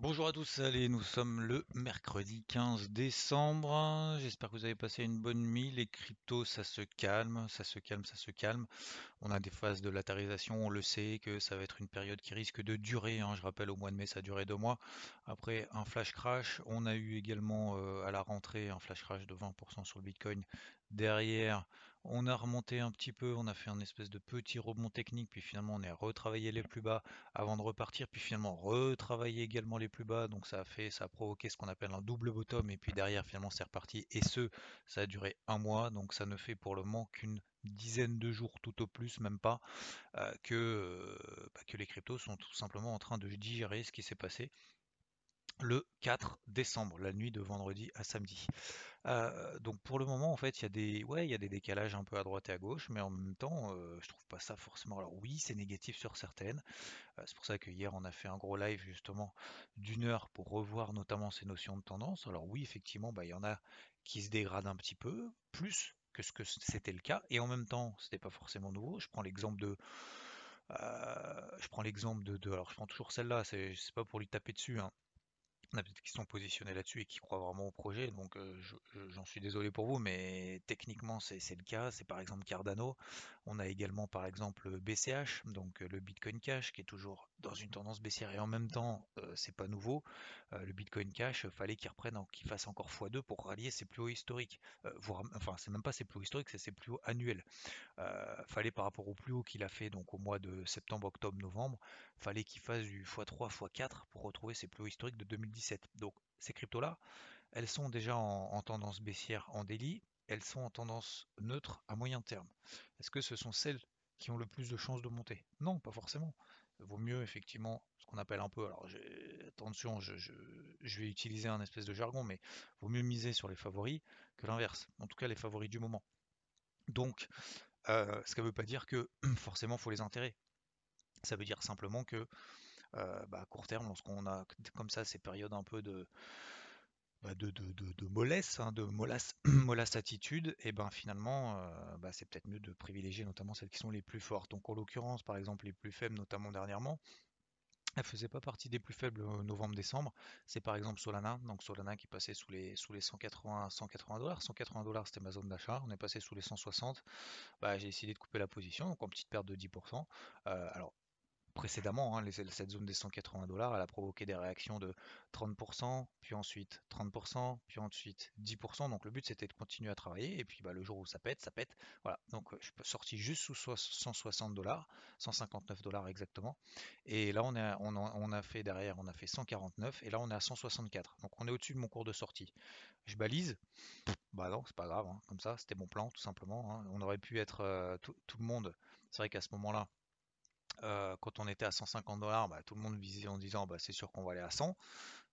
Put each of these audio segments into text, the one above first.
Bonjour à tous, allez, nous sommes le mercredi 15 décembre. J'espère que vous avez passé une bonne nuit. Les cryptos, ça se calme, ça se calme, ça se calme. On a des phases de latérisation, on le sait que ça va être une période qui risque de durer. hein. Je rappelle, au mois de mai, ça a duré deux mois. Après un flash crash, on a eu également euh, à la rentrée un flash crash de 20% sur le Bitcoin. Derrière, on a remonté un petit peu, on a fait un espèce de petit rebond technique, puis finalement on est retravaillé les plus bas avant de repartir, puis finalement retravailler également les plus bas. Donc ça a fait, ça a provoqué ce qu'on appelle un double bottom, et puis derrière finalement c'est reparti. Et ce, ça a duré un mois, donc ça ne fait pour le moment qu'une dizaine de jours tout au plus, même pas, euh, que, euh, bah, que les cryptos sont tout simplement en train de digérer ce qui s'est passé le 4 décembre, la nuit de vendredi à samedi. Euh, donc pour le moment, en fait, il y a des, ouais, y a des décalages un peu à droite et à gauche, mais en même temps, euh, je trouve pas ça forcément. Alors oui, c'est négatif sur certaines. Euh, c'est pour ça que hier, on a fait un gros live justement d'une heure pour revoir notamment ces notions de tendance. Alors oui, effectivement, bah, il y en a qui se dégradent un petit peu, plus que ce que c'était le cas, et en même temps, c'était pas forcément nouveau. Je prends l'exemple de, je prends l'exemple de, alors je prends toujours celle-là, c'est pas pour lui taper dessus, hein. A peut-être qui sont positionnés là-dessus et qui croient vraiment au projet, donc euh, je- je- j'en suis désolé pour vous, mais techniquement c'est le cas. C'est par exemple Cardano. On a également par exemple BCH, donc euh, le Bitcoin Cash, qui est toujours dans une tendance baissière et en même temps euh, c'est pas nouveau. Euh, le Bitcoin Cash, fallait qu'il reprenne, en- qu'il fasse encore x2 pour rallier ses plus hauts historiques. Voire- enfin, c'est même pas ses plus hauts historiques, c'est ses plus hauts annuels. Fallait par rapport au plus haut qu'il a fait donc au mois de septembre, octobre, novembre, fallait qu'il fasse du x3, x4 pour retrouver ses plus hauts historiques de 2017. Donc ces cryptos-là, elles sont déjà en tendance baissière en délit, elles sont en tendance neutre à moyen terme. Est-ce que ce sont celles qui ont le plus de chances de monter? Non, pas forcément. Vaut mieux effectivement ce qu'on appelle un peu, alors attention, je, vais utiliser un espèce de jargon, mais vaut mieux miser sur les favoris que l'inverse. En tout cas, les favoris du moment. Donc, euh, ce qui ne veut pas dire que forcément il faut les enterrer. Ça veut dire simplement que euh, bah, à court terme, lorsqu'on a comme ça ces périodes un peu de, bah, de, de, de- mollesse, hein, de mollasse, attitude, et ben finalement, euh, bah, c'est peut-être mieux de privilégier notamment celles qui sont les plus fortes. Donc en l'occurrence, par exemple, les plus faibles, notamment dernièrement, elle faisait pas partie des plus faibles novembre-décembre. C'est par exemple Solana, donc Solana qui passait sous les, sous les 180 180 dollars. 180 dollars c'était ma zone d'achat, on est passé sous les 160. Bah, j'ai décidé de couper la position, donc en petite perte de 10%. Euh, alors précédemment, hein, cette zone des 180 dollars, elle a provoqué des réactions de 30%, puis ensuite 30%, puis ensuite 10%. Donc le but c'était de continuer à travailler. Et puis bah, le jour où ça pète, ça pète. Voilà. Donc euh, je suis sorti juste sous soix- 160 dollars, 159 dollars exactement. Et là on a, on, a, fait derrière, on a fait 149 et là on est à 164. Donc on est au-dessus de mon cours de sortie. Je balise. Bah non, c'est pas grave. hein. Comme ça, c'était mon plan tout simplement. hein. On aurait pu être euh, tout le monde. C'est vrai qu'à ce moment-là, euh, quand on était à 150 dollars, bah, tout le monde visait en disant bah, c'est sûr qu'on va aller à 100.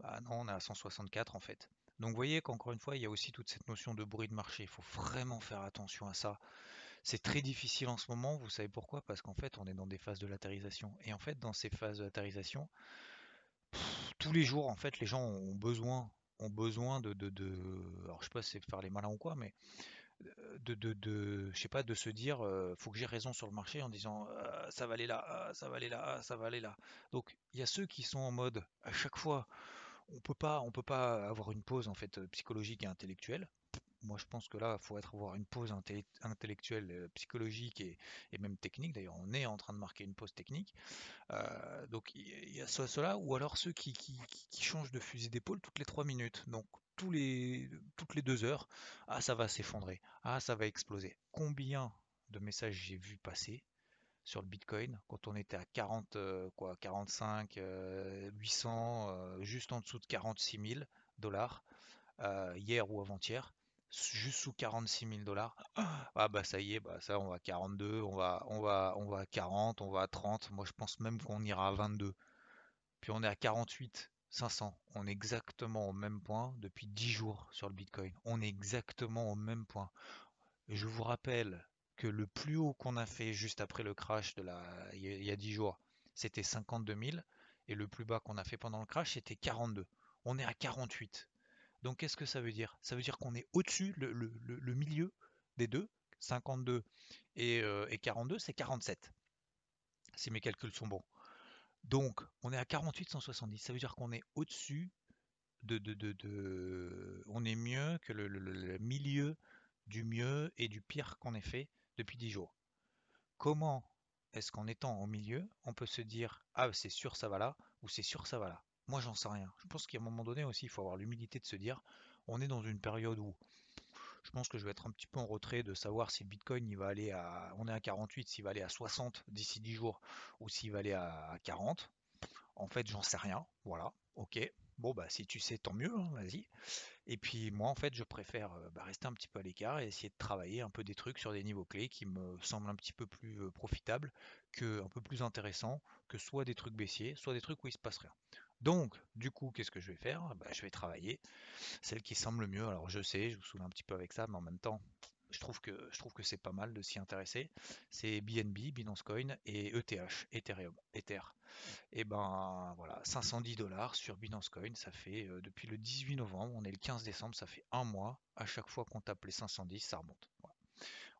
Bah, non, on est à 164 en fait. Donc vous voyez qu'encore une fois, il y a aussi toute cette notion de bruit de marché. Il faut vraiment faire attention à ça. C'est très difficile en ce moment. Vous savez pourquoi? Parce qu'en fait, on est dans des phases de latérisation. Et en fait, dans ces phases de latérisation, tous les jours, en fait, les gens ont besoin, ont besoin de, de, de- alors je sais pas si c'est faire les malins ou quoi, mais de, de, de- je sais pas, de se dire, euh, faut que j'ai raison sur le marché en disant, euh, ça va aller là, ah, ça va aller là, ah, ça va aller là. Donc il y a ceux qui sont en mode, à chaque fois, on peut pas, on peut pas avoir une pause en fait euh, psychologique et intellectuelle. Moi, je pense que là, il faut être avoir une pause intellec- intellectuelle, euh, psychologique et, et même technique. D'ailleurs, on est en train de marquer une pause technique. Euh, donc, il y, y a soit cela, ou alors ceux qui, qui, qui- qui changent de fusil d'épaule toutes les trois minutes. Donc, les, toutes les deux heures, ah, ça va s'effondrer. Ah, ça va exploser. Combien de messages j'ai vu passer sur le Bitcoin quand on était à 40, euh, quoi, 45, euh, 800, euh, juste en dessous de 46 000 dollars euh, hier ou avant-hier. juste sous 46 000 dollars. Ah bah ça y est, bah ça on va à 42, on va, on va, on va à 40, on va à 30. Moi je pense même qu'on ira à 22. Puis on est à 48 500. On est exactement au même point depuis 10 jours sur le Bitcoin. On est exactement au même point. je vous rappelle que le plus haut qu'on a fait juste après le crash de il y a 10 jours, c'était 52 000. Et le plus bas qu'on a fait pendant le crash, c'était 42. On est à 48. Donc qu'est-ce que ça veut dire? Ça veut dire qu'on est au-dessus, le, milieu des deux, 52 et, 42, c'est 47, si mes calculs sont bons. Donc on est à 48 170, ça veut dire qu'on est au-dessus de, On est mieux que le, milieu du mieux et du pire qu'on ait fait depuis 10 jours. Comment est-ce qu'en étant au milieu, on peut se dire ah c'est sûr ça va là ou c'est sûr ça va là? Moi, j'en sais rien. Je pense qu'à un moment donné aussi, il faut avoir l'humilité de se dire, on est dans une période où je pense que je vais être un petit peu en retrait de savoir si le Bitcoin va aller à, on est à 48, s'il va aller à 60 d'ici 10 jours ou s'il va aller à 40. En fait, j'en sais rien. Voilà. Ok. Bon bah si tu sais, tant mieux. Hein, vas-y. Et puis moi, en fait, je préfère euh, bah, rester un petit peu à l'écart et essayer de travailler un peu des trucs sur des niveaux clés qui me semblent un petit peu plus euh, profitables, que un peu plus intéressants que soit des trucs baissiers, soit des trucs où il se passe rien. Donc, du coup, qu'est-ce que je vais faire? Bah, Je vais travailler celle qui semble le mieux. Alors, je sais, je vous saoule un petit peu avec ça, mais en même temps, je trouve que, c'est pas mal de s'y intéresser. C'est BNB, Binance Coin et ETH, Ethereum, Ether. Et ben voilà, 510 dollars sur Binance Coin, ça fait euh, depuis le 18 novembre, on est le 15 décembre, ça fait un mois. À chaque fois qu'on tape les 510, ça remonte.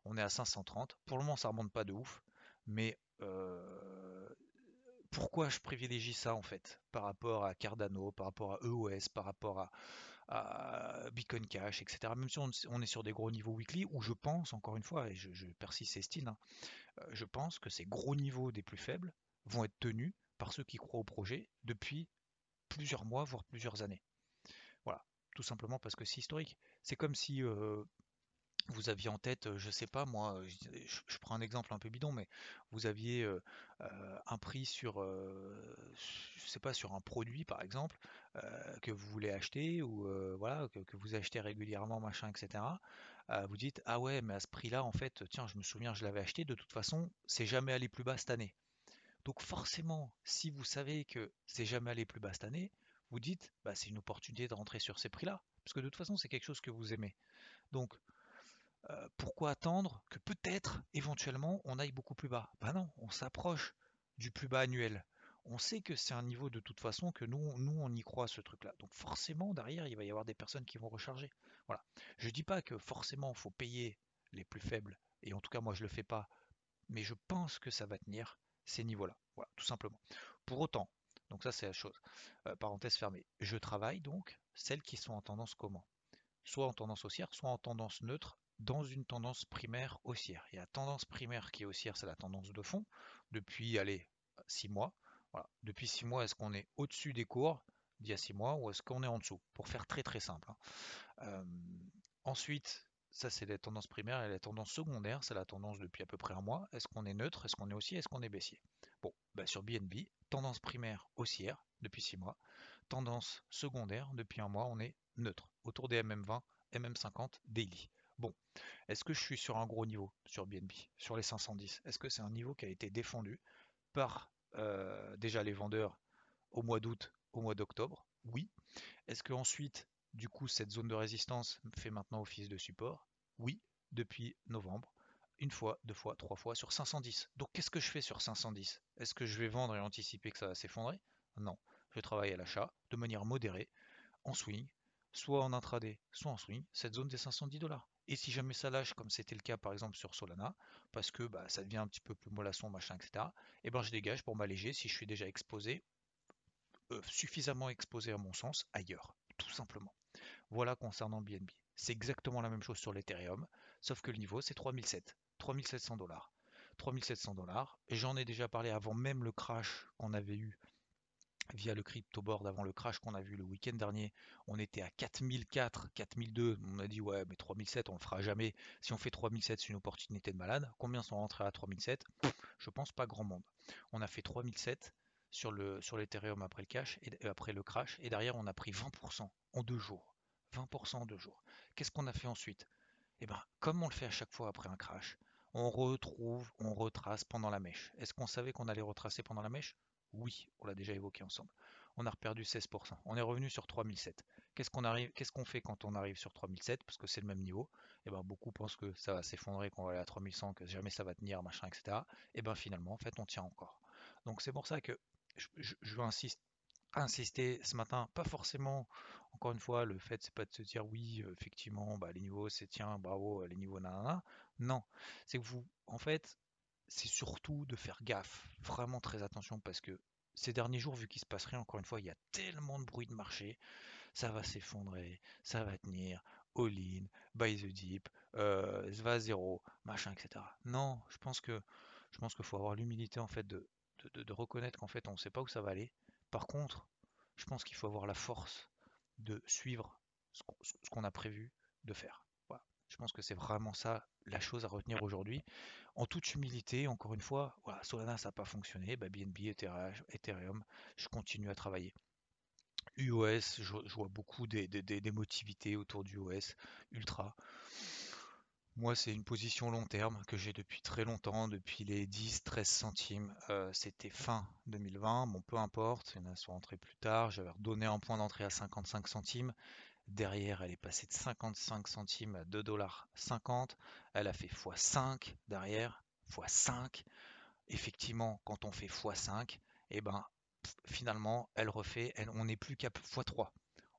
On est à 530. Pour le moment, ça remonte pas de ouf, mais euh, pourquoi je privilégie ça en fait par rapport à Cardano, par rapport à EOS, par rapport à, Bitcoin Cash, etc. Même si on, est sur des gros niveaux weekly, où je pense, encore une fois, et je, persiste et style, hein, euh, je pense que ces gros niveaux des plus faibles vont être tenus par ceux qui croient au projet depuis plusieurs mois, voire plusieurs années. Voilà, tout simplement parce que c'est historique. C'est comme si euh, vous aviez en tête, je sais pas moi, je, prends un exemple un peu bidon, mais vous aviez un prix sur, je sais pas, sur un produit par exemple que vous voulez acheter ou voilà que, vous achetez régulièrement machin, etc. vous dites ah ouais mais à ce prix-là en fait, tiens je me souviens je l'avais acheté, de toute façon c'est jamais allé plus bas cette année. Donc forcément, si vous savez que c'est jamais allé plus bas cette année, vous dites bah c'est une opportunité de rentrer sur ces prix-là, parce que de toute façon c'est quelque chose que vous aimez. Donc euh, pourquoi attendre que peut-être, éventuellement, on aille beaucoup plus bas? Ben non, on s'approche du plus bas annuel. On sait que c'est un niveau de toute façon que nous, on y croit ce truc-là. Donc forcément, derrière, il va y avoir des personnes qui vont recharger. Voilà. Je dis pas que forcément, il faut payer les plus faibles, et en tout cas, moi, je le fais pas, mais je pense que ça va tenir ces niveaux-là. Voilà, tout simplement. Pour autant, donc ça, c'est la chose. Euh, parenthèse fermée. Je travaille donc celles qui sont en tendance comment? Soit en tendance haussière, soit en tendance neutre dans une tendance primaire haussière. Et la tendance primaire qui est haussière, c'est la tendance de fond depuis, allez, 6 mois. Depuis 6 mois, est-ce qu'on est au-dessus des cours d'il y a 6 mois ou est-ce qu'on est en dessous? Pour faire très très simple. Hein. Euh, ensuite, ça c'est la tendance primaire et la tendance secondaire, c'est la tendance depuis à peu près un mois. Est-ce qu'on est neutre? Est-ce qu'on est haussier? Est-ce qu'on est baissier? Bon, bah sur BNB, tendance primaire haussière depuis 6 mois. Tendance secondaire depuis un mois, on est neutre, autour des MM20, MM50 daily. Bon, est-ce que je suis sur un gros niveau sur BNB, sur les 510 Est-ce que c'est un niveau qui a été défendu par euh, déjà les vendeurs au mois d'août, au mois d'octobre? Oui. Est-ce que ensuite, du coup, cette zone de résistance fait maintenant office de support? Oui, depuis novembre. Une fois, deux fois, trois fois sur 510. Donc qu'est-ce que je fais sur 510 Est-ce que je vais vendre et anticiper que ça va s'effondrer? Non. Je travaille à l'achat de manière modérée, en swing, soit en intraday, soit en swing, cette zone des 510 dollars. Et si jamais ça lâche, comme c'était le cas par exemple sur Solana, parce que bah, ça devient un petit peu plus mollasson, machin, etc., et eh ben je dégage pour m'alléger si je suis déjà exposé, euh, suffisamment exposé à mon sens, ailleurs, tout simplement. Voilà concernant BNB. C'est exactement la même chose sur l'Ethereum, sauf que le niveau c'est 3007, 3700 dollars. 3700 dollars. J'en ai déjà parlé avant même le crash qu'on avait eu via le crypto board avant le crash qu'on a vu le week-end dernier, on était à 4004, 4002, on a dit ouais mais 3007 on le fera jamais, si on fait 3007 c'est une opportunité de malade, combien sont rentrés à 3007 Je pense pas grand monde. On a fait 3007 sur le sur l'Ethereum après le cash et après le crash et derrière on a pris 20% en deux jours. 20% en deux jours. Qu'est-ce qu'on a fait ensuite? Eh bien, comme on le fait à chaque fois après un crash, on retrouve, on retrace pendant la mèche. Est-ce qu'on savait qu'on allait retracer pendant la mèche? Oui, on l'a déjà évoqué ensemble. On a reperdu 16%. On est revenu sur 3007. Qu'est-ce qu'on qu'est-ce qu'on fait quand on arrive sur 3007 Parce que c'est le même niveau. Et eh ben beaucoup pensent que ça va s'effondrer, qu'on va aller à 3100, que jamais ça va tenir, machin, etc. Et eh ben finalement, en fait, on tient encore. Donc c'est pour ça que je, veux insister ce matin, pas forcément, encore une fois, le fait c'est pas de se dire oui, effectivement, bah, les niveaux c'est tiens, bravo, les niveaux nanana. Non, c'est que vous, en fait, c'est surtout de faire gaffe, vraiment très attention parce que ces derniers jours, vu qu'il se passe rien, encore une fois, il y a tellement de bruit de marché, ça va s'effondrer, ça va tenir, all in, buy the deep, euh, va à zéro, machin, etc. Non, je pense que je pense qu'il faut avoir l'humilité en fait de, de, reconnaître qu'en fait on ne sait pas où ça va aller. Par contre, je pense qu'il faut avoir la force de suivre ce qu'on a prévu de faire. Je pense que c'est vraiment ça la chose à retenir aujourd'hui. En toute humilité, encore une fois, Solana ça n'a pas fonctionné, bah, BNB, Ethereum, je continue à travailler. UOS, je, vois beaucoup d'émotivité autour du OS Ultra. Moi, c'est une position long terme que j'ai depuis très longtemps, depuis les 10-13 centimes. Euh, c'était fin 2020, bon, peu importe, il y en a sont entrés plus tard. J'avais redonné un point d'entrée à 55 centimes. Derrière, elle est passée de 55 centimes à 2,50$. Elle a fait x5 derrière, x5. Effectivement, quand on fait x5, et eh ben, finalement, elle refait, on n'est plus qu'à x3.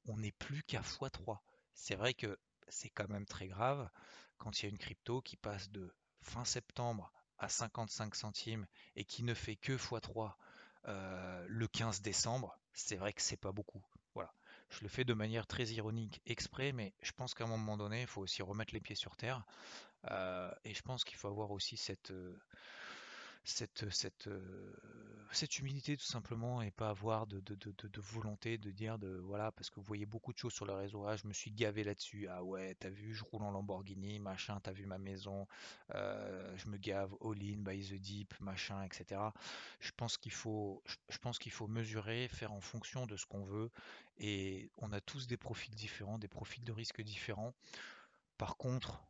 On n'est plus qu'à x3. C'est vrai que c'est quand même très grave quand il y a une crypto qui passe de fin septembre à 55 centimes et qui ne fait que x3 euh, le 15 décembre, c'est vrai que c'est pas beaucoup. Je le fais de manière très ironique exprès, mais je pense qu'à un moment donné, il faut aussi remettre les pieds sur terre. Euh, et je pense qu'il faut avoir aussi cette, euh, cette, cette, euh, cette humilité tout simplement et pas avoir de, de, de, volonté de dire de voilà parce que vous voyez beaucoup de choses sur le réseau ah je me suis gavé là-dessus ah ouais t'as vu je roule en Lamborghini machin t'as vu ma maison euh, je me gave all in by the deep machin etc je pense qu'il faut je pense qu'il faut mesurer faire en fonction de ce qu'on veut et on a tous des profils différents des profils de risque différents. Par contre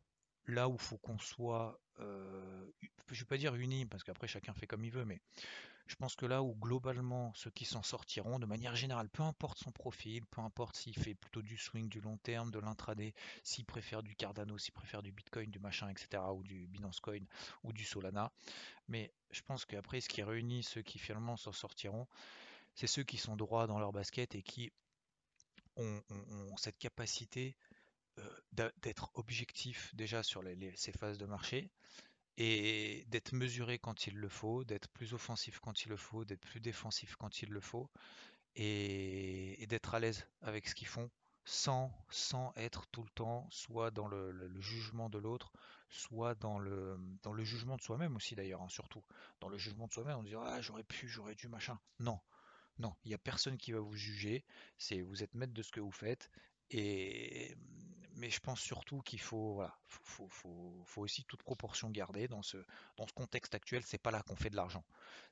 là où faut qu'on soit, euh, je ne vais pas dire unis, parce qu'après chacun fait comme il veut, mais je pense que là où globalement ceux qui s'en sortiront, de manière générale, peu importe son profil, peu importe s'il fait plutôt du swing, du long terme, de l'intraday, s'il préfère du Cardano, s'il préfère du Bitcoin, du machin, etc., ou du Binance Coin, ou du Solana, mais je pense qu'après ce qui réunit ceux qui finalement s'en sortiront, c'est ceux qui sont droits dans leur basket et qui ont cette capacité d'être objectif déjà sur ces phases de marché et d'être mesuré quand il le faut, d'être plus offensif quand il le faut, d'être plus défensif quand il le faut et, d'être à l'aise avec ce qu'ils font sans, sans être tout le temps soit dans le, jugement de l'autre, soit dans le, dans le jugement de soi-même aussi d'ailleurs, hein, surtout. Dans le jugement de soi-même, on dit ah j'aurais pu, j'aurais dû, machin. Non, non, il n'y a personne qui va vous juger, c'est vous êtes maître de ce que vous faites et mais je pense surtout qu'il faut, voilà, faut, faut, aussi toute proportion garder dans ce, dans ce contexte actuel. C'est pas là qu'on fait de l'argent.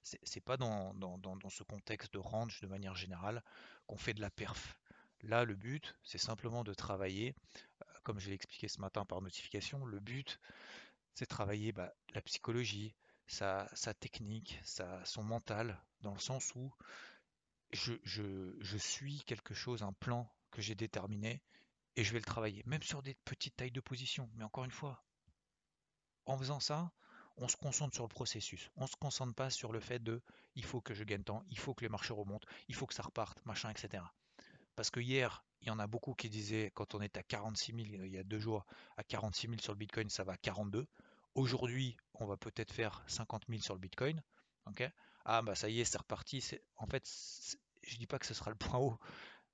C'est pas dans, dans, ce contexte de range de manière générale qu'on fait de la perf. Là, le but, c'est simplement de travailler, euh, comme je l'ai expliqué ce matin par notification, le but, c'est travailler bah, la psychologie, sa, sa technique, sa, son mental, dans le sens où je, je, je suis quelque chose, un plan que j'ai déterminé, et je vais le travailler, même sur des petites tailles de position. Mais encore une fois, en faisant ça, on se concentre sur le processus. On ne se concentre pas sur le fait de il faut que je gagne temps, il faut que les marchés remontent, il faut que ça reparte, machin, etc. Parce que hier, il y en a beaucoup qui disaient quand on est à 46 000, il y a deux jours, à 46 000 sur le Bitcoin, ça va à 42. Aujourd'hui, on va peut-être faire 50 000 sur le Bitcoin. ok? Ah bah ça y est, c'est reparti. En fait, je dis pas que ce sera le point haut,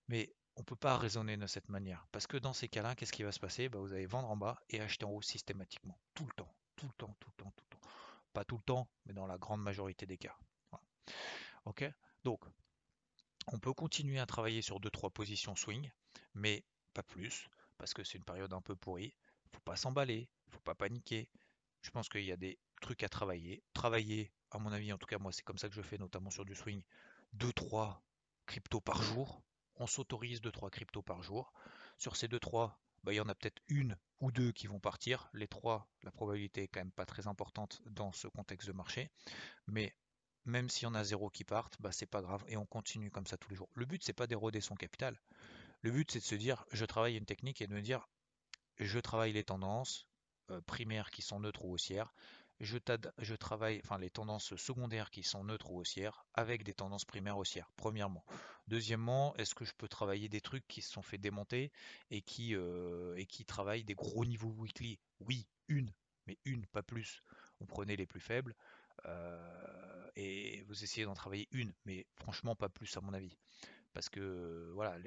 mais on ne peut pas raisonner de cette manière. Parce que dans ces cas-là, qu'est-ce qui va se passer? Bah, Vous allez vendre en bas et acheter en haut systématiquement. Tout le temps. Tout le temps, tout le temps, tout le temps. Pas tout le temps, mais dans la grande majorité des cas. Ok? Donc, on peut continuer à travailler sur 2-3 positions swing, mais pas plus, parce que c'est une période un peu pourrie. Faut pas s'emballer, faut pas paniquer. Je pense qu'il y a des trucs à travailler. Travailler, à mon avis, en tout cas moi c'est comme ça que je fais, notamment sur du swing, 2-3 cryptos par jour, on s'autorise 2-3 cryptos par jour. Sur ces deux trois, bah, il y en a peut-être une ou deux qui vont partir. Les trois, la probabilité est quand même pas très importante dans ce contexte de marché. Mais même s'il y en a zéro qui partent, bah, c'est pas grave et on continue comme ça tous les jours. Le but c'est pas d'éroder son capital. Le but c'est de se dire je travaille une technique et de me dire je travaille les tendances euh, primaires qui sont neutres ou haussières. Je, travaille enfin, les tendances secondaires qui sont neutres ou haussières avec des tendances primaires haussières, premièrement. Deuxièmement, est-ce que je peux travailler des trucs qui se sont fait démonter et qui, euh, et qui travaillent des gros niveaux weekly? Oui, une, mais une, pas plus. Vous prenez les plus faibles. Euh, et vous essayez d'en travailler une, mais franchement pas plus à mon avis. Parce que voilà,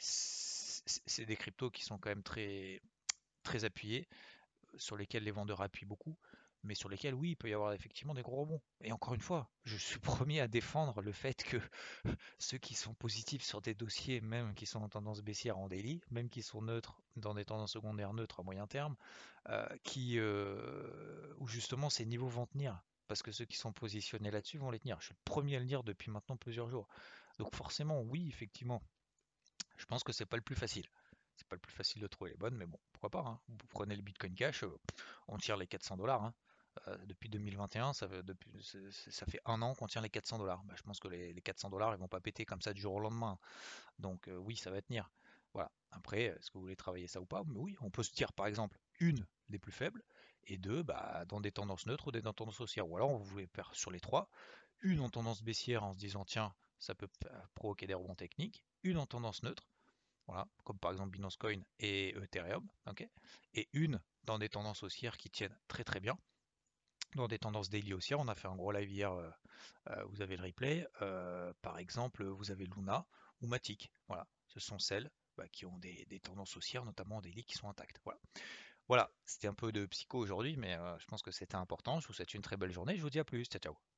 c'est des cryptos qui sont quand même très, très appuyés, sur lesquels les vendeurs appuient beaucoup, mais sur lesquels oui, il peut y avoir effectivement des gros rebonds. Et encore une fois, je suis premier à défendre le fait que ceux qui sont positifs sur des dossiers, même qui sont en tendance baissière en daily, même qui sont neutres dans des tendances secondaires neutres à moyen terme, euh, qui, euh, où justement ces niveaux vont tenir. Parce que ceux qui sont positionnés là-dessus vont les tenir. Je suis le premier à le dire depuis maintenant plusieurs jours. Donc forcément, oui, effectivement, je pense que c'est pas le plus facile. C'est pas le plus facile de trouver les bonnes, mais bon, pourquoi pas. Hein. Vous prenez le Bitcoin Cash, euh, on tire les 400 dollars. Hein. depuis 2021, ça, fait un an qu'on tient les 400 dollars. Bah, je pense que les, 400 dollars, ils vont pas péter comme ça du jour au lendemain. Donc oui, ça va tenir. Voilà. Après, est-ce que vous voulez travailler ça ou pas? Mais oui, on peut se tirer par exemple une des plus faibles et deux bah, dans des tendances neutres ou des tendances haussières. Ou alors vous voulez faire sur les trois, une en tendance baissière en se disant tiens, ça peut provoquer des rebonds techniques, une en tendance neutre, comme par exemple Binance Coin et Ethereum, et une dans des tendances haussières qui tiennent très très bien. Dans des tendances daily haussières, on a fait un gros live hier, euh, euh, vous avez le replay. Euh, par exemple, vous avez Luna ou Matic. Voilà, ce sont celles bah, qui ont des, tendances haussières, notamment des lits qui sont intactes. Voilà, voilà c'était un peu de psycho aujourd'hui, mais je pense que c'était important. Je vous souhaite une très belle journée. Je vous dis à plus. Ciao, ciao.